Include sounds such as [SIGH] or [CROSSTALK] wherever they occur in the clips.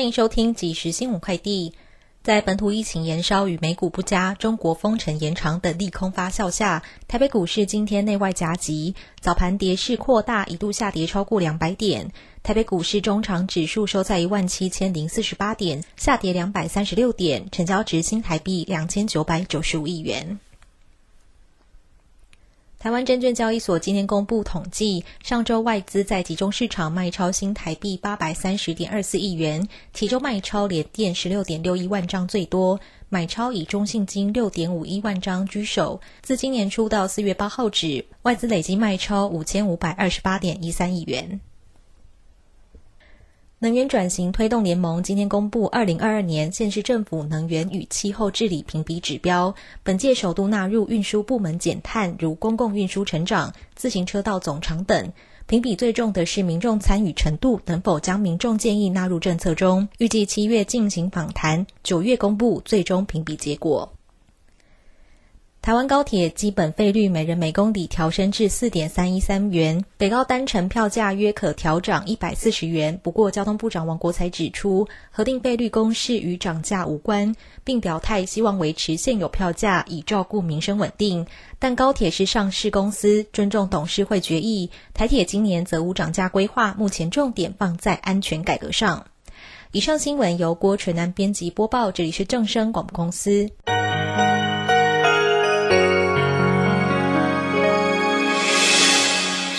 欢迎收听即时新闻快递。在本土疫情延烧与美股不佳、中国封城延长等利空发酵下，台北股市今天内外夹击，早盘跌势扩大，一度下跌超过两百点。台北股市中场指数收在一万七千零四十八点，下跌两百三十六点，成交值新台币两千九百九十五亿元。台湾证券交易所今天公布统计，上周外资在集中市场卖超新台币八百三十点二四亿元，其中卖超联电十六点六一万张最多，买超以中信金六点五一万张居首。自今年初到四月八号止，外资累计卖超五千五百二十八点一三亿元。能源转型推动联盟今天公布二零二二年县市政府能源与气候治理评比指标，本届首度纳入运输部门减碳，如公共运输成长、自行车道总长等。评比最重的是民众参与程度，能否将民众建议纳入政策中？预计七月进行访谈，九月公布最终评比结果。台湾高铁基本费率每人每公里调升至四点三一三元，北高单程票价约可调涨一百四十元。不过，交通部长王国才指出，核定费率公式与涨价无关，并表态希望维持现有票价，以照顾民生稳定。但高铁是上市公司，尊重董事会决议。台铁今年则无涨价规划，目前重点放在安全改革上。以上新闻由郭纯南编辑播报，这里是正声广播公司。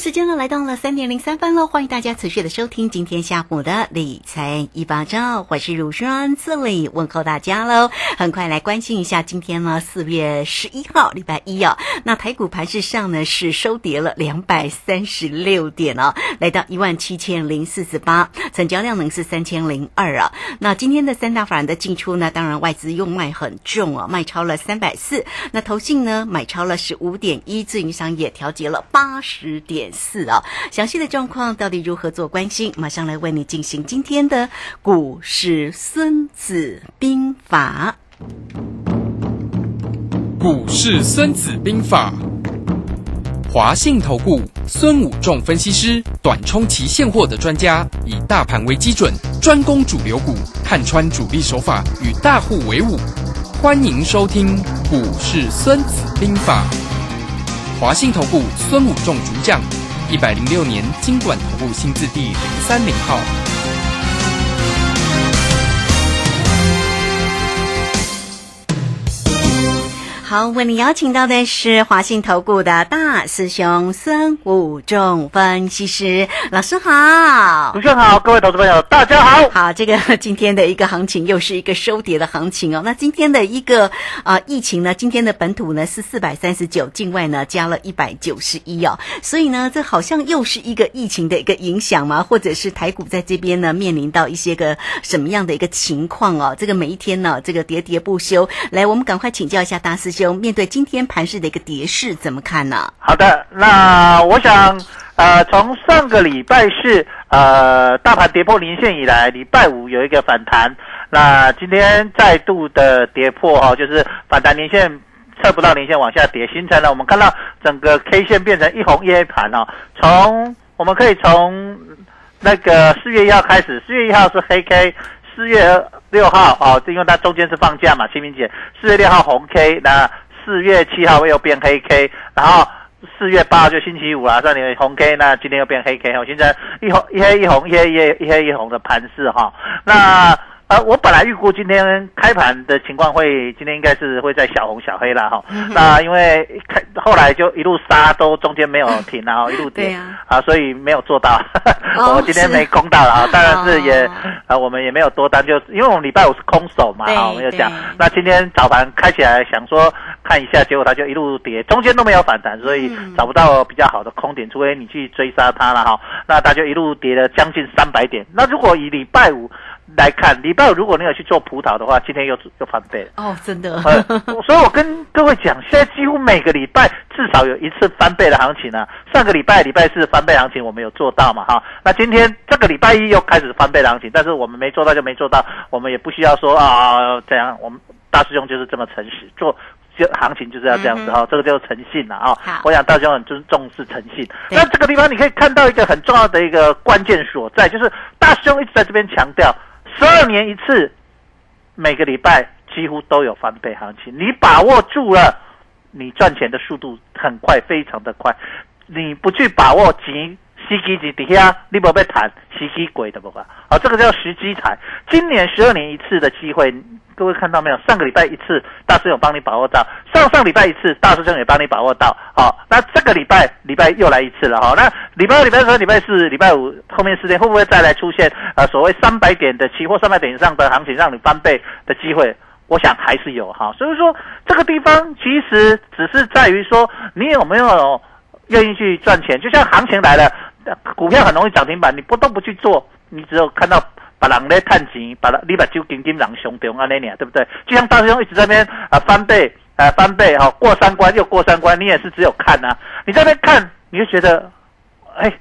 时间呢来到了三点零三分喽，欢迎大家持续的收听今天下午的理财一把照，我是乳霜，这里问候大家喽。很快来关心一下今天呢四月十一号礼拜一哦，那台股盘市上呢是收跌了两百三十六点哦，来到一万七千零四十八，成交量呢是三千零二啊。那今天的三大法人的进出呢，当然外资用卖很重哦，卖超了三百四，那投信呢买超了十五点一，自营商也调节了八十点。四啊，详细的状况到底如何做关心？马上来为你进行今天的股市《孙子兵法》。股市《孙子兵法》，华信投顾孙武仲分析师，短冲期现货的专家，以大盘为基准，专攻主流股，看穿主力手法，与大户为伍。欢迎收听《股市《孙子兵法》，华信投顾孙武仲主讲。一百零六年，金管投顾新字第零三零号。好，为你邀请到的是华信投顾的大师兄孙武仲分析师老师好，主持人好，各位投资朋友大家好。好，这个今天的一个行情又是一个收跌的行情哦。那今天的一个啊疫情呢，今天的本土呢是四百三十九，境外呢加了一百九十一哦。所以呢，这好像又是一个疫情的一个影响嘛？或者是台股在这边呢面临到一些个什么样的一个情况哦？这个每一天呢，这个喋喋不休。来，我们赶快请教一下大师兄。就面对今天盘市的一个跌势，怎么看呢？好的，那我想，呃，从上个礼拜四，呃，大盘跌破零线以来，礼拜五有一个反弹，那今天再度的跌破哦，就是反弹年线测不到年线往下跌，形成了我们看到整个 K 线变成一红一黑盘哦。从我们可以从那个四月一号开始，四月一号是黑 K，四月六号哦，因为它中间是放假嘛，清明节，四月六号红 K，那四月七号又变黑 K，然后四月八号就星期五了，上你红 K，那今天又变黑 K 我，现在一红一黑一红一黑一黑一黑一红的盘势哈，那。呃，我本来预估今天开盘的情况会，今天应该是会在小红小黑了哈。那因为开后来就一路杀，都中间没有停然后 [LAUGHS] 一路跌啊，所以没有做到。[LAUGHS] 我今天没空到了啊，当然是也啊，我们也没有多单，就因为我们礼拜五是空手嘛啊，我们就讲。那今天早盘开起来，想说看一下，结果它就一路跌，中间都没有反弹，所以找不到比较好的空点，除非你去追杀它了哈。那它就一路跌了将近三百点。那如果以礼拜五。来看礼拜五，如果你有去做葡萄的话，今天又又翻倍了哦，真的。所以，我跟各位讲，现在几乎每个礼拜至少有一次翻倍的行情啊。上个礼拜礼拜四翻倍行情，我们有做到嘛？哈，那今天这个礼拜一又开始翻倍的行情，但是我们没做到就没做到，我们也不需要说啊这样。我们大师兄就是这么诚实，做就行情就是要这样子哈，这个叫诚信了啊。我想大师兄很重重视诚信。那这个地方你可以看到一个很重要的一个关键所在，就是大师兄一直在这边强调。十二年一次，每个礼拜几乎都有翻倍行情。你把握住了，你赚钱的速度很快，非常的快。你不去把握，急时机级底下，你不被谈时机鬼的不吧？好，这个叫时机财。今年十二年一次的机会。各位看到没有？上个礼拜一次，大师有帮你把握到；上上礼拜一次，大师兄也帮你把握到。好，那这个礼拜礼拜又来一次了哈。那礼拜二、礼拜三、礼拜四、礼拜五后面四天会不会再来出现呃所谓三百点的期货、三百点以上的行情让你翻倍的机会？我想还是有哈。所以说这个地方其实只是在于说你有没有愿意去赚钱。就像行情来了，股票很容易涨停板，你不都不去做，你只有看到。把人咧探钱，把你把酒金金人上中啊那年，对不对？就像大师兄一直在那边啊翻倍啊翻倍哈，过三关又过三关，你也是只有看啊。你在那看，你就觉得，哎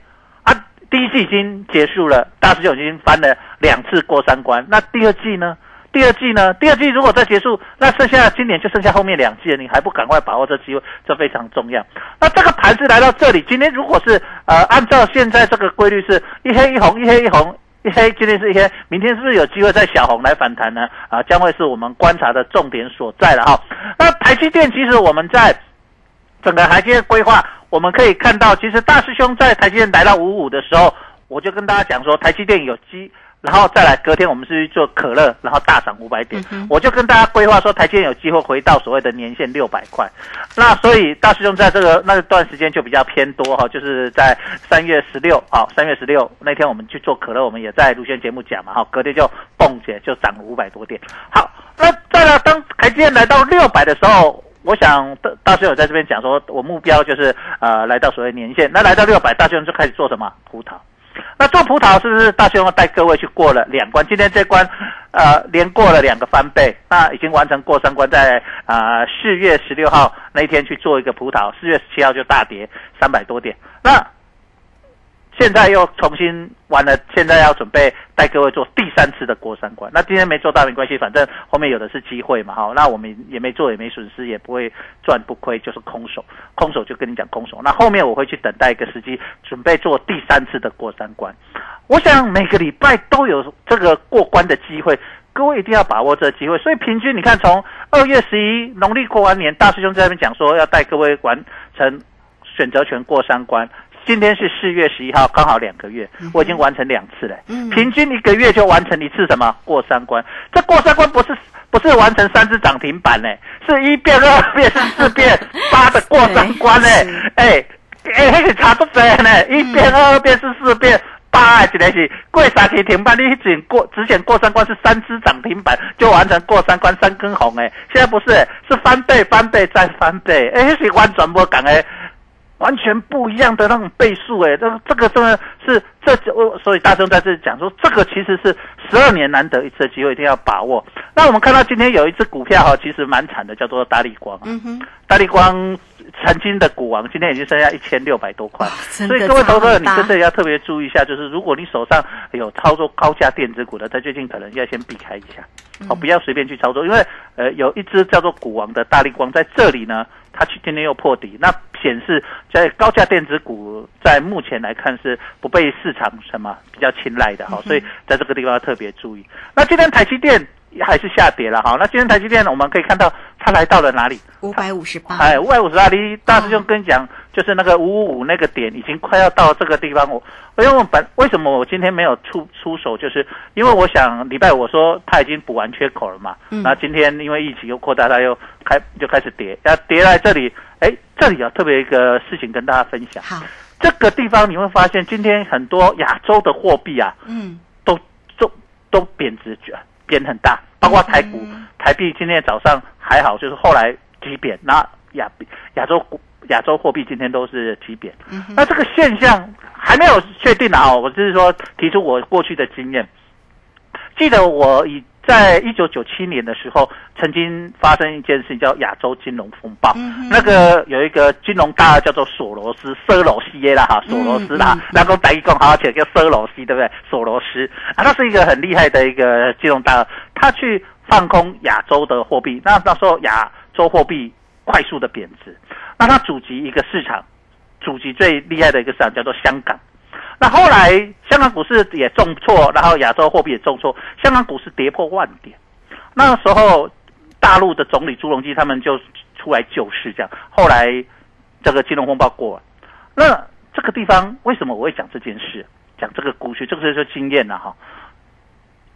啊，第一季已经结束了，大师兄已经翻了两次过三关，那第二季呢？第二季呢？第二季如果再结束，那剩下今年就剩下后面两季了，你还不赶快把握这机会？这非常重要。那这个盘子来到这里，今天如果是呃按照现在这个规律，是一黑一红，一黑一红。一黑今天是一黑，明天是不是有机会在小红来反弹呢？啊，将会是我们观察的重点所在了哈。那台积电其实我们在整个台积电规划，我们可以看到，其实大师兄在台积电来到五五的时候，我就跟大家讲说，台积电有机。然后再来，隔天我们是去做可乐，然后大涨五百点。我就跟大家规划说，台积电有机会回到所谓的年限六百块。那所以大师兄在这个那段时间就比较偏多哈，就是在三月十六，好，三月十六那天我们去做可乐，我们也在录线节目讲嘛，哈，隔天就蹦起来就涨了五百多点。好，那再来当台积电来到六百的时候，我想大大师兄在这边讲说，我目标就是呃来到所谓年限。那来到六百，大师兄就开始做什么？葡萄。那做葡萄是不是大熊要带各位去过了两关？今天这关，呃，连过了两个翻倍，那已经完成过三关，在啊四月十六号那一天去做一个葡萄，四月十七号就大跌三百多点。那现在又重新完了，现在要准备带各位做第三次的过三关。那今天没做到没关系，反正后面有的是机会嘛，哈。那我们也没做，也没损失，也不会赚不亏，就是空手。空手就跟你讲空手。那后面我会去等待一个时机，准备做第三次的过三关。我想每个礼拜都有这个过关的机会，各位一定要把握这个机会。所以平均你看，从二月十一农历过完年，大师兄在那边讲说要带各位完成选择权过三关。今天是四月十一号，刚好两个月，我已经完成两次了。平均一个月就完成一次什么过三关？这过三关不是不是完成三次涨停板呢？是一变二变 [LAUGHS] 四变八的过三关呢？哎哎，那个差不多呢，一变二变是四变八，一个是过三天停板，你只过之前过三关是三只涨停板就完成过三关三根红哎，现在不是是翻倍翻倍再翻倍，哎，是完全不讲哎。完全不一样的那种倍数，哎，这这个真的是这我所以大众在这里讲说，这个其实是十二年难得一次的机会，一定要把握。那我们看到今天有一只股票哈，其实蛮惨的，叫做大力光。嗯哼，大力光曾经的股王，今天已经剩下一千六百多块。真的所以各位投资者，你在这里要特别注意一下，就是如果你手上有操作高价电子股的，在最近可能要先避开一下，嗯哦，不要随便去操作，因为呃有一只叫做股王的大力光在这里呢，它去今天又破底，那显示在高价电子股在目前来看是不被市场什么比较青睐的嗯哈，所以在这个地方要特别注意。那今天台积电还是下跌了哈，那今天台积电我们可以看到它来到了哪里？五百五十八，哎，五百五十八。李大师兄跟你讲，就是那个五五五那个点已经快要到这个地方。我因为我本为什么我今天没有出出手，就是因为我想礼拜五我说它已经补完缺口了嘛。嗯那今天因为疫情又扩大，它又开就开始跌，要跌在这里。哎，这里有特别一个事情跟大家分享。好，这个地方你会发现，今天很多亚洲的货币啊，嗯，都都都贬值，贬很大，包括台股，嗯台币今天早上还好，就是后来急贬，那亚亚洲股亚洲货币今天都是急贬，嗯那这个现象还没有确定啊，我只是说提出我过去的经验，记得我以。在一九九七年的时候，曾经发生一件事情叫亚洲金融风暴。嗯那个有一个金融大鳄叫做索罗斯，索罗西耶啦哈，索罗斯啦然后打一共好好起叫索罗西，对不对？索罗斯啊，他是一个很厉害的一个金融大鳄，他去放空亚洲的货币，那那时候亚洲货币快速的贬值，那他阻击一个市场，阻击最厉害的一个市场叫做香港。那后来香港股市也重挫，然后亚洲货币也重挫，香港股市跌破万点。那时候大陆的总理朱镕基他们就出来救市，这样。后来这个金融风暴过了，那这个地方为什么我会讲这件事？讲这个故事，这个就是经验了哈。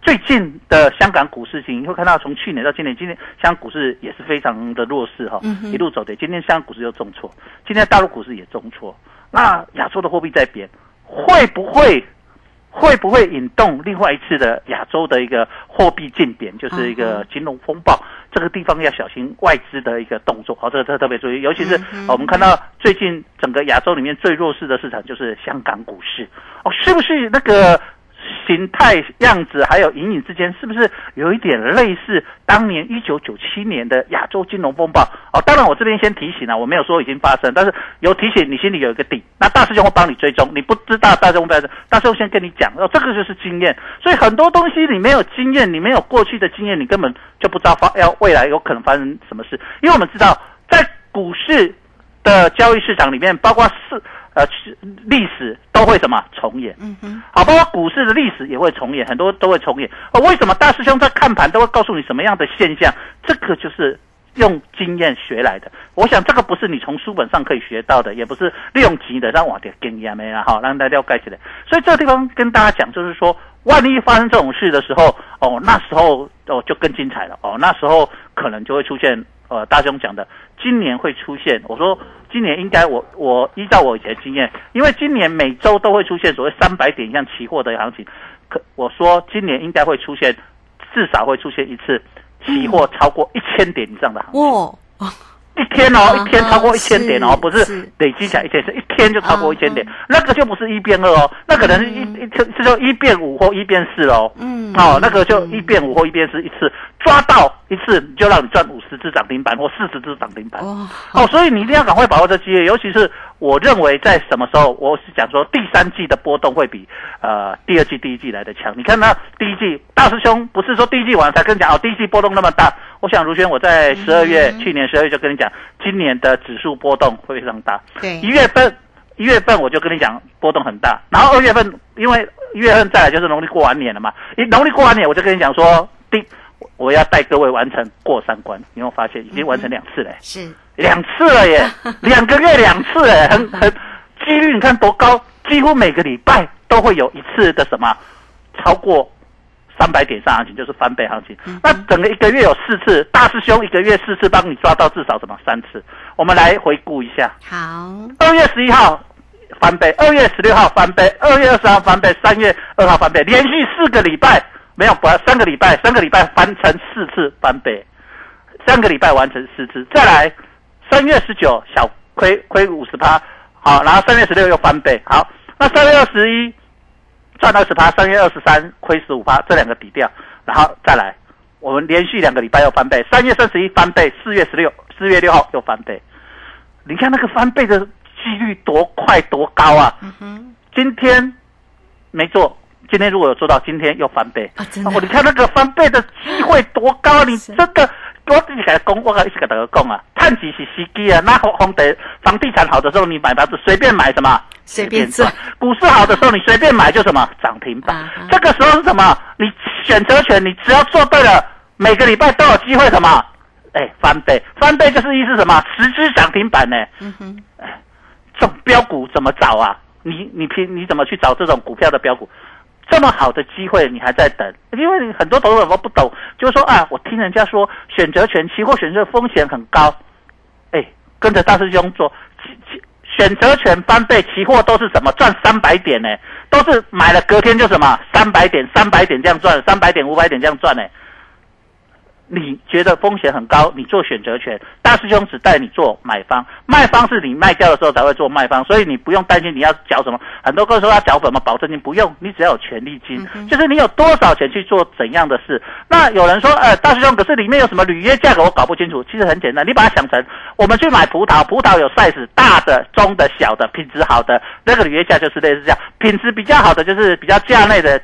最近的香港股市情，你会看到从去年到今年，今天香港股市也是非常的弱势哈，嗯一路走跌。今天香港股市又重挫，今天大陆股市也重挫。那亚洲的货币在贬，会不会会不会引动另外一次的亚洲的一个货币竞贬，就是一个金融风暴？这个地方要小心外资的一个动作，好，这个这个特别注意，尤其是、我们看到最近整个亚洲里面最弱势的市场就是香港股市，哦，是不是那个？形态、样子还有隐隐之间，是不是有一点类似当年一九九七年的亚洲金融风暴？哦，当然我这边先提醒了，我没有说已经发生，但是有提醒你心里有一个底。那大师兄会帮你追踪，你不知道大师兄不知道，大师兄先跟你讲，哦，这个就是经验。所以很多东西你没有经验，你没有过去的经验，你根本就不知道发要未来有可能发生什么事。因为我们知道，在股市的交易市场里面，包括市呃是历史都会什么重演。嗯哼，好，包括股市的历史也会重演，很多都会重演。哦，为什么大师兄在看盘都会告诉你什么样的现象？这个就是用经验学来的。我想这个不是你从书本上可以学到的，也不是利用级的让我的经验没啦，好，让大家了解起来。所以这个地方跟大家讲，就是说，万一发生这种事的时候，哦，那时候哦就更精彩了。哦，那时候可能就会出现呃大兄讲的，今年会出现。我说今年应该我我依照我以前的经验，因为今年每周都会出现所谓三百点以上期货的行情，可我说今年应该会出现至少会出现一次期货超过一千点以上的行情。哇，一天哦，嗯一天超过一千点哦，不是是。累积起来一天，是一天就超过一千点嗯，那个就不是一变二哦，那可能是一一次是就一变五或一变四哦。嗯，哦，那个就一变五或一变四一次，抓到一次就让你赚五十只涨停板或四十只涨停板。哦，哦，所以你一定要赶快把握这机会，尤其是我认为在什么时候，我是讲说第三季的波动会比呃第二季、第一季来的强。你看那第一季大师兄不是说第一季完才跟你讲哦，第一季波动那么大。我想如轩我在十二月、嗯去年十二月就跟你讲，今年的指数波动会非常大。对一，月份一月份我就跟你讲波动很大，然后二月份因为一月份再来就是农历过完年了嘛，一农历过完年我就跟你讲说第我我要带各位完成过三关，你有没有发现已经完成两次嘞？是，两次了耶，[LAUGHS] 两个月两次哎，很很几率你看多高，几乎每个礼拜都会有一次的什么超过三百点上行情，就是翻倍行情。那整个一个月有四次，大师兄一个月四次帮你抓到至少什么三次。我们来回顾一下，好，二月十一号翻倍，二月十六号翻倍，二月二十号翻倍，三月二号翻倍，连续四个礼拜没有不三个礼拜，三个礼拜翻成四次翻倍，三个礼拜完成四次，再来三月十九小亏亏五十趴，好，然后三月十六又翻倍，好，那三月二十一赚二十趴，三月二十三亏十五趴，这两个抵掉，然后再来，我们连续两个礼拜又翻倍，三月三十一翻倍，四月十六四月六号又翻倍。你看那个翻倍的几率多快多高啊！今天没做，今天如果有做到，今天又翻倍啊真的哦你看那个翻倍的机会多高啊！你真的。我自己给他讲，我一直给大家讲啊，探底是时机啊，那房房地房地产好的时候，你买房子随便买什么，随便赚股市好的时候，你随便买就什么涨停板。这个时候是什么？你选择权，你只要做对了，每个礼拜都有机会什么？哎，翻倍，翻倍就是意思什么？十只涨停板呢？嗯哼，这种标股怎么找啊？你你凭你怎么去找这种股票的标股？这么好的机会你还在等？因为很多投资者都不懂，就是说啊，我听人家说选择权、期货选择风险很高，哎，跟着大师兄做，选择权翻倍，期货都是什么赚三百点呢？都是买了隔天就什么三百点、三百点这样赚，三百点、五百点这样赚呢？你觉得风险很高，你做选择权，大师兄只带你做买方，卖方是你卖掉的时候才会做卖方，所以你不用担心你要缴什么。很多个说要缴什么保证金，不用，你只要有权利金，就是你有多少钱去做怎样的事。那有人说，呃，大师兄，可是里面有什么履约价格，我搞不清楚。其实很简单，你把它想成，我们去买葡萄，葡萄有 size 大的、中的、小的，品质好的，那个履约价就是类似这样，品质比较好的就是比较价内的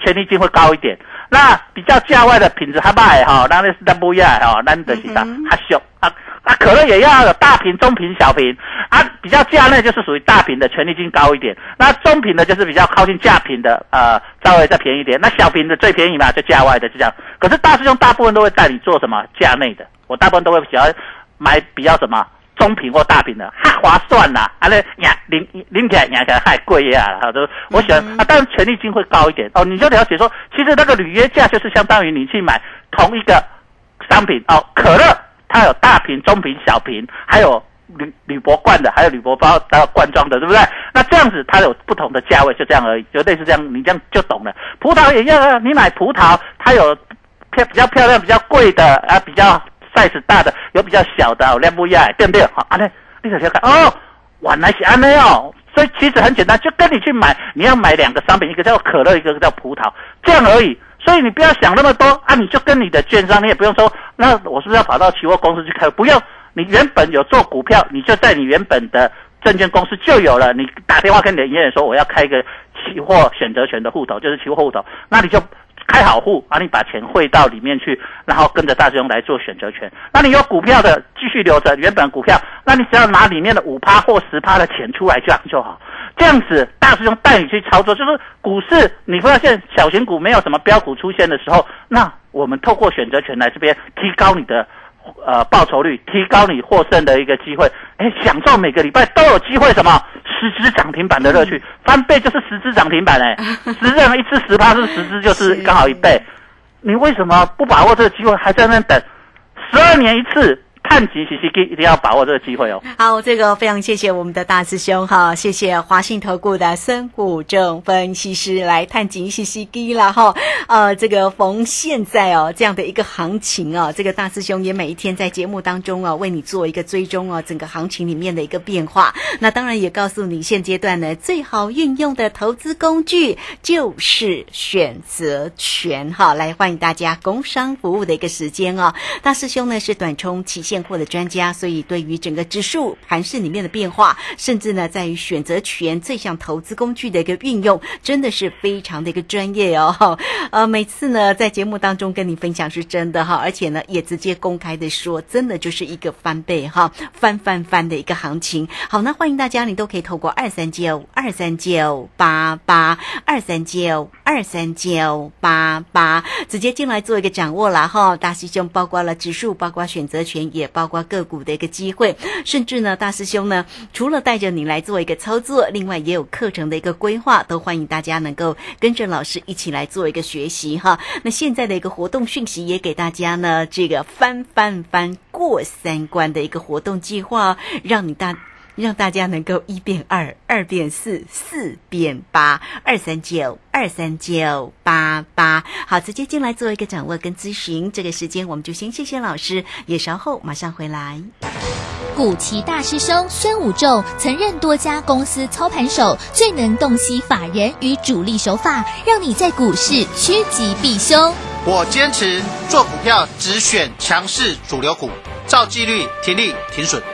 权利金会高一点。那比较价外的品质还卖哈，那那是那不一样哈，那的是啥？还小啊啊，可乐也要有大瓶、中瓶、小瓶啊，比较价内就是属于大瓶的，权利金高一点。那中瓶的就是比较靠近价瓶的，呃，稍微再便宜一点。那小瓶的最便宜嘛，就价外的就这样。可是大师兄大部分都会带你做什么价内的，我大部分都会喜欢买比较什么。中瓶或大瓶的，哈划算呐、啊！那呀，拎拎起来压起来还贵呀，好的，我喜欢啊，当然权利金会高一点哦。你就了解说，其实那个履约价就是相当于你去买同一个商品哦，可乐它有大瓶、中瓶、小瓶，还有铝铝箔罐的，还有铝箔包还有罐装的，对不对？那这样子它有不同的价位，就这样而已，就类似这样，你这样就懂了。葡萄也一样啊，你买葡萄，它有漂比较漂亮、比较贵的啊，比较 size 大的，有比较小的，有亮不一样，对不对？好，安内，你小看哦，原来是安内哦。所以其实很简单，就跟你去买，你要买两个商品，一个叫可乐，一个叫葡萄，这样而已。所以你不要想那么多啊，你就跟你的券商，你也不用说，那我是不是要跑到期货公司去开？不用，你原本有做股票，你就在你原本的证券公司就有了。你打电话跟你的营业员说，我要开一个期货选择权的户头，就是期货户头，那你就开好户，啊，你把钱汇到里面去，然后跟着大师兄来做选择权。那你有股票的继续留着原本股票，那你只要拿里面的五趴或十趴的钱出来这样就好。这样子，大师兄带你去操作，就是股市你发现小型股没有什么标股出现的时候，那我们透过选择权来这边提高你的呃报酬率，提高你获胜的一个机会，哎，享受每个礼拜都有机会什么？十只涨停板的乐趣，翻倍就是十只涨停板哎，[LAUGHS] 十只一次十趴是十只就是刚好一倍，你为什么不把握这个机会，还在那等？十二年一次？看齐洗洗机，一定要把握这个机会哦。好，这个非常谢谢我们的大师兄哈，谢谢华信投顾的孙谷正分析师来探紧细细滴了哈。呃，这个逢现在哦这样的一个行情哦，这个大师兄也每一天在节目当中哦为你做一个追踪哦，整个行情里面的一个变化。那当然也告诉你现阶段呢最好运用的投资工具就是选择权哈。来欢迎大家工商服务的一个时间哦。大师兄呢是短冲期现货的专家，所以对于整个指数盘势里面的变化，甚至呢在于选择权这项投资工具的一个运用，真的是非常的一个专业哦。呃，每次呢在节目当中跟你分享是真的哈，而且呢也直接公开的说，真的就是一个翻倍哈，翻翻翻的一个行情。好，那欢迎大家，你都可以透过二三九二三九八八二三九二三九八八直接进来做一个掌握了哈。大师兄包括了指数，包括选择权，也也包括个股的一个机会，甚至呢，大师兄呢除了带着你来做一个操作，另外也有课程的一个规划，都欢迎大家能够跟着老师一起来做一个学习哈。那现在的一个活动讯息也给大家呢，这个翻翻翻过三关的一个活动计划，让你大。让大家能够一变二，二变四，四变八，二三九二三九八八。好，直接进来做一个掌握跟咨询。这个时间我们就先谢谢老师，也稍后马上回来。古奇大师兄孙武仲曾任多家公司操盘手，最能洞悉法人与主力手法，让你在股市趋吉避凶。我坚持做股票只选强势主流股，照纪律停利停损。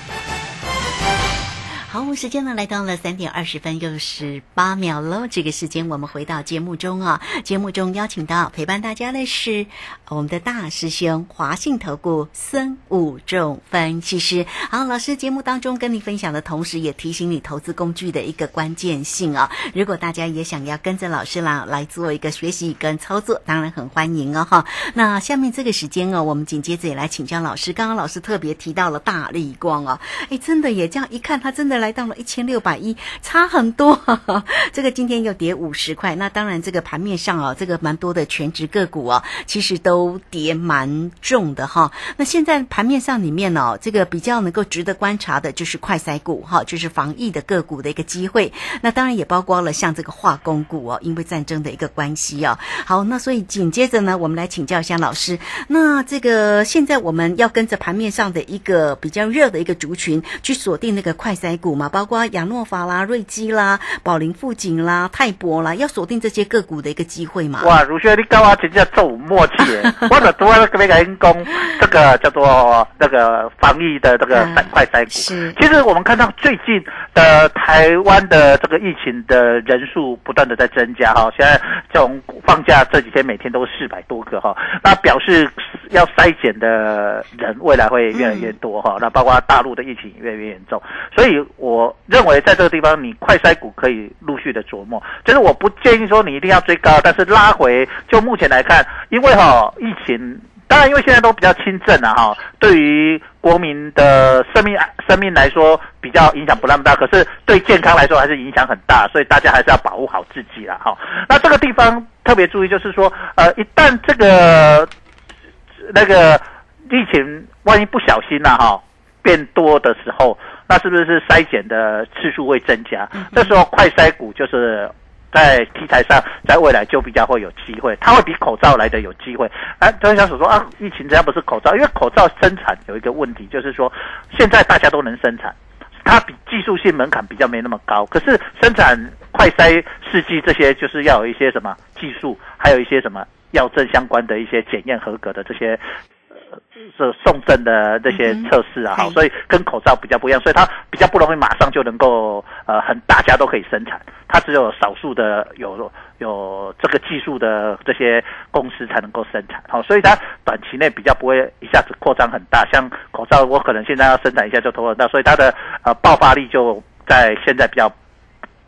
好，我们时间呢来到了三点二十分又十八秒喽。这个时间我们回到节目中啊，节目中邀请到陪伴大家的是我们的大师兄华信投顾孙武仲分析师。好，老师节目当中跟你分享的同时，也提醒你投资工具的一个关键性啊。如果大家也想要跟着老师啦来做一个学习跟操作，当然很欢迎哦哈。那下面这个时间哦，我们紧接着也来请教老师。刚刚老师特别提到了大力光啊，哎，真的也这样一看，它真的。来到了一千六百一，差很多。[LAUGHS] 这个今天又跌五十块，那当然这个盘面上啊，这个蛮多的全职个股啊，其实都跌蛮重的哈。那现在盘面上里面呢，这个比较能够值得观察的就是快筛股哈，就是防疫的个股的一个机会。那当然也包括了像这个化工股哦，因为战争的一个关系啊。好，那所以紧接着呢，我们来请教一下老师。那这个现在我们要跟着盘面上的一个比较热的一个族群去锁定那个快筛股。嘛，包括亚诺法啦、瑞基啦、宝林富锦啦、泰博啦，要锁定这些个股的一个机会嘛？哇，如轩，你跟我真叫做默契，[LAUGHS] 我者多那个那个攻这个叫做那个防疫的这个三块三股。是，其实我们看到最近的台湾的这个疫情的人数不断的在增加哈，现在从放假这几天每天都四百多个哈，那表示要筛检的人未来会越来越多哈，那包括大陆的疫情越来越严重，所以。我认为在这个地方，你快筛股可以陆续的琢磨。就是我不建议说你一定要追高，但是拉回，就目前来看，因为哈疫情，当然因为现在都比较轻症了哈，对于国民的生命生命来说比较影响不那么大，可是对健康来说还是影响很大，所以大家还是要保护好自己了哈。那这个地方特别注意，就是说，呃，一旦这个那个疫情万一不小心了哈变多的时候。那是不是筛检的次数会增加？这时候快筛股就是在题材上，在未来就比较会有机会，它会比口罩来的有机会。哎，专家所说啊，疫情只要不是口罩，因为口罩生产有一个问题，就是说现在大家都能生产，它比技术性门槛比较没那么高。可是生产快筛试剂这些，就是要有一些什么技术，还有一些什么药证相关的一些检验合格的这些。是送证的这些测试啊，好，所以跟口罩比较不一样，所以它比较不容易马上就能够呃，很大家都可以生产，它只有少数的有有这个技术的这些公司才能够生产，好，所以它短期内比较不会一下子扩张很大，像口罩我可能现在要生产一下就投很大，所以它的呃爆发力就在现在比较。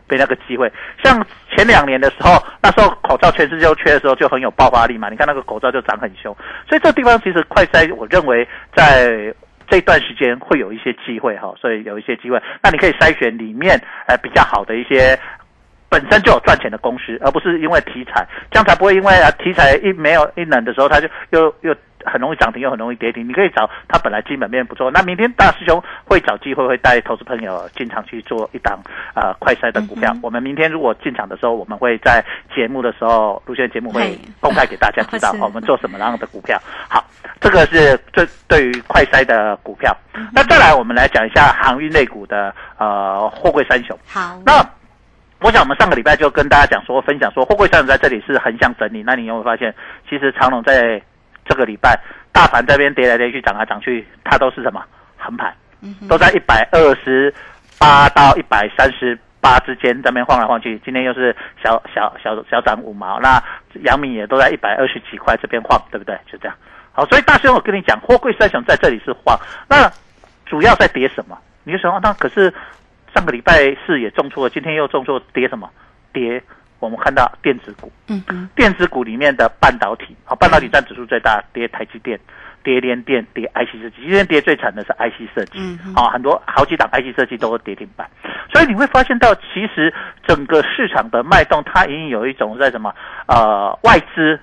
没那个机会，像前两年的时候，那时候口罩全世界都缺的时候，就很有爆发力嘛。你看那个口罩就涨很凶，所以这地方其实快筛，我认为在这段时间会有一些机会哈，所以有一些机会，那你可以筛选里面呃比较好的一些本身就有赚钱的公司，而不是因为题材，这样才不会因为啊题材一没有一冷的时候，它就又又。很容易涨停又很容易跌停，你可以找它本来基本面不错。那明天大师兄会找机会会带投资朋友进场去做一档呃快筛的股票。我们明天如果进场的时候，我们会在节目的时候，录线节目会公开给大家知道我们做什么样的股票。好，这个是这对于快筛的股票。那再来我们来讲一下航运类股的呃货柜三雄。好，那我想我们上个礼拜就跟大家讲说分享说货柜三雄在这里是横向整理。那你有没有发现，其实长隆在这个礼拜，大盘这边跌来跌去，涨来涨去，它都是什么横盘，都在一百二十八到一百三十八之间这边晃来晃去。今天又是小小小小涨五毛，那阳明也都在一百二十几块这边晃，对不对？就这样。好，所以大兄，我跟你讲，货柜三雄在这里是晃，那主要在跌什么？你就说，那可是上个礼拜四也重挫，今天又重挫，跌什么？跌。我们看到电子股，嗯。嗯，电子股里面的半导体，好，半导体占指数最大，跌台积电，跌联电，跌 IC 设计，今天跌最惨的是 IC 设计，嗯，啊，很多好几档 IC 设计都跌停板，所以你会发现到，其实整个市场的脉动，它已经有一种在什么，呃，外资，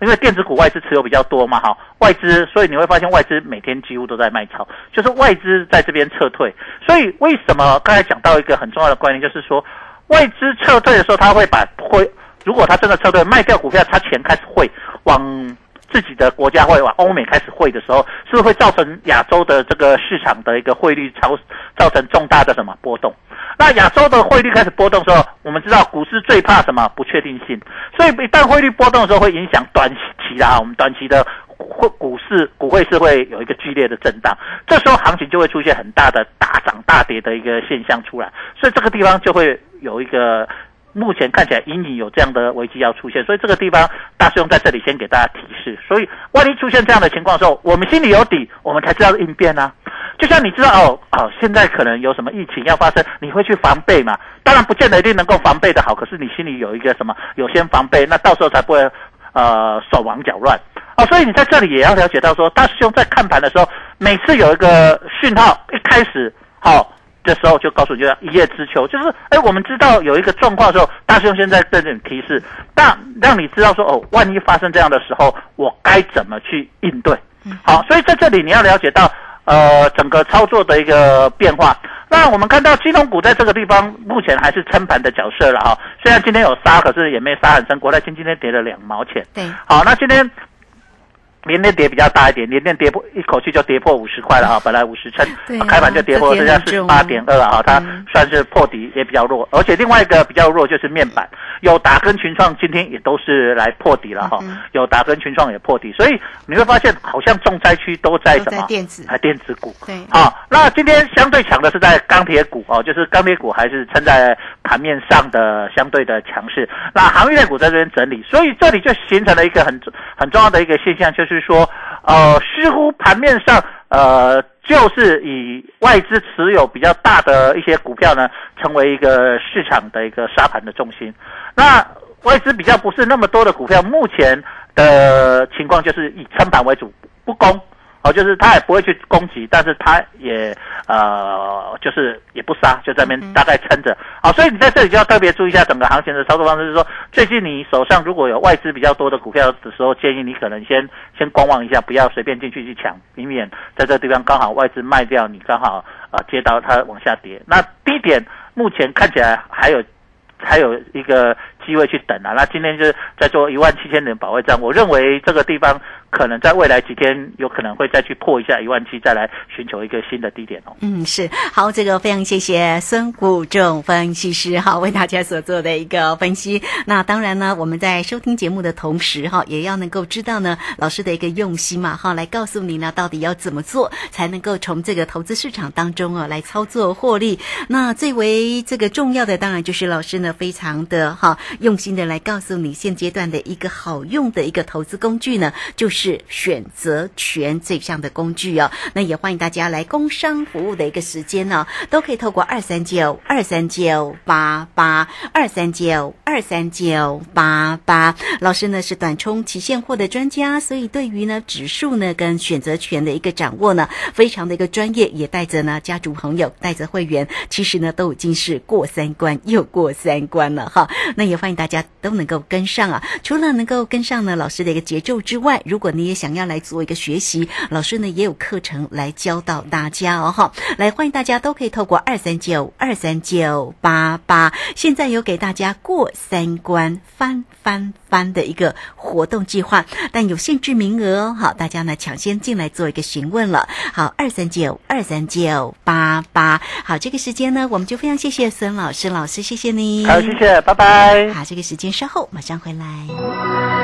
因为电子股外资持有比较多嘛，哈，外资，所以你会发现外资每天几乎都在卖超，就是外资在这边撤退，所以为什么刚才讲到一个很重要的观念，就是说。外资撤退的时候，他会把会，如果他真的撤退卖掉股票，他钱开始汇往自己的国家会往欧美开始汇的时候，是不是会造成亚洲的这个市场的一个汇率超造成重大的什么波动？那亚洲的汇率开始波动的时候，我们知道股市最怕什么？不确定性，所以一旦汇率波动的时候，会影响短期的啊，我们短期的汇股市股汇是会有一个剧烈的震荡，这时候行情就会出现很大的大涨大跌的一个现象出来，所以这个地方就会有一个。目前看起来隐隐有这样的危机要出现，所以这个地方大师兄在这里先给大家提示。所以万一出现这样的情况的时候，我们心里有底，我们才知道应变啊。就像你知道哦哦，现在可能有什么疫情要发生，你会去防备嘛？当然不见得一定能够防备的好，可是你心里有一个什么有先防备，那到时候才不会呃手忙脚乱哦。所以你在这里也要了解到说，大师兄在看盘的时候，每次有一个讯号一开始好。这时候就告诉你，就要一叶知秋，就是哎，我们知道有一个状况的时候，大兄现在这种提示，让让你知道说哦，万一发生这样的时候，我该怎么去应对？好，所以在这里你要了解到呃整个操作的一个变化。那我们看到金融股在这个地方目前还是撑盘的角色了哈，虽然今天有杀，可是也没杀很深。国泰金今天跌了两毛钱。对，好，那今天。连电跌比较大一点，连电跌破一口气就跌破五十块了哈，本来五十撑，开盘就跌破，剩下四十八点二啊，它算是破底也比较弱，而且另外一个比较弱就是面板，有达跟群创今天也都是来破底了哈，有达跟群创也破底，所以你会发现好像重灾区都在什么？电子，啊电子股。对，好，那今天相对强的是在钢铁股哦，就是钢铁股还是撑在盘面上的相对的强势，那航运类股在这边整理，所以这里就形成了一个很很重要的一个现象，就是。是说，呃，似乎盘面上，呃，就是以外资持有比较大的一些股票呢，成为一个市场的一个沙盘的重心。那外资比较不是那么多的股票，目前的情况就是以撑盘为主，不攻。哦，就是他也不会去攻击，但是他也呃，就是也不杀，就在那边大概撑着。好，所以你在这里就要特别注意一下整个行情的操作方式，就是说最近你手上如果有外资比较多的股票的时候，建议你可能先先观望一下，不要随便进去去抢，以免在这个地方刚好外资卖掉，你刚好啊接到它往下跌。那低点目前看起来还有还有一个机会去等啊。那今天就是在做一万七千点保卫战，我认为这个地方。可能在未来几天有可能会再去破一下一万七，再来寻求一个新的低点哦。嗯，是好，这个非常谢谢孙谷仲分析师哈，为大家所做的一个分析。那当然呢，我们在收听节目的同时哈，也要能够知道呢老师的一个用心嘛哈，来告诉你呢到底要怎么做才能够从这个投资市场当中啊来操作获利。那最为这个重要的，当然就是老师呢非常的哈用心的来告诉你现阶段的一个好用的一个投资工具呢，就是。是选择权这项的工具哦，那也欢迎大家来工商服务的一个时间呢，都可以透过二三九二三九八八二三九二三九八八。老师呢是短冲期现货的专家，所以对于呢指数呢跟选择权的一个掌握呢，非常的一个专业，也带着呢家族朋友带着会员，其实呢都已经是过三关又过三关了哈。那也欢迎大家都能够跟上啊，除了能够跟上呢老师的一个节奏之外，如果你也想要来做一个学习，老师呢也有课程来教到大家哦哈，来欢迎大家都可以透过二三九二三九八八，现在有给大家过三关翻翻翻的一个活动计划，但有限制名额哦，好，大家呢抢先进来做一个询问了，好，二三九二三九八八，好，这个时间呢我们就非常谢谢孙老师，老师谢谢你，好，谢谢，拜拜，好，这个时间稍后马上回来。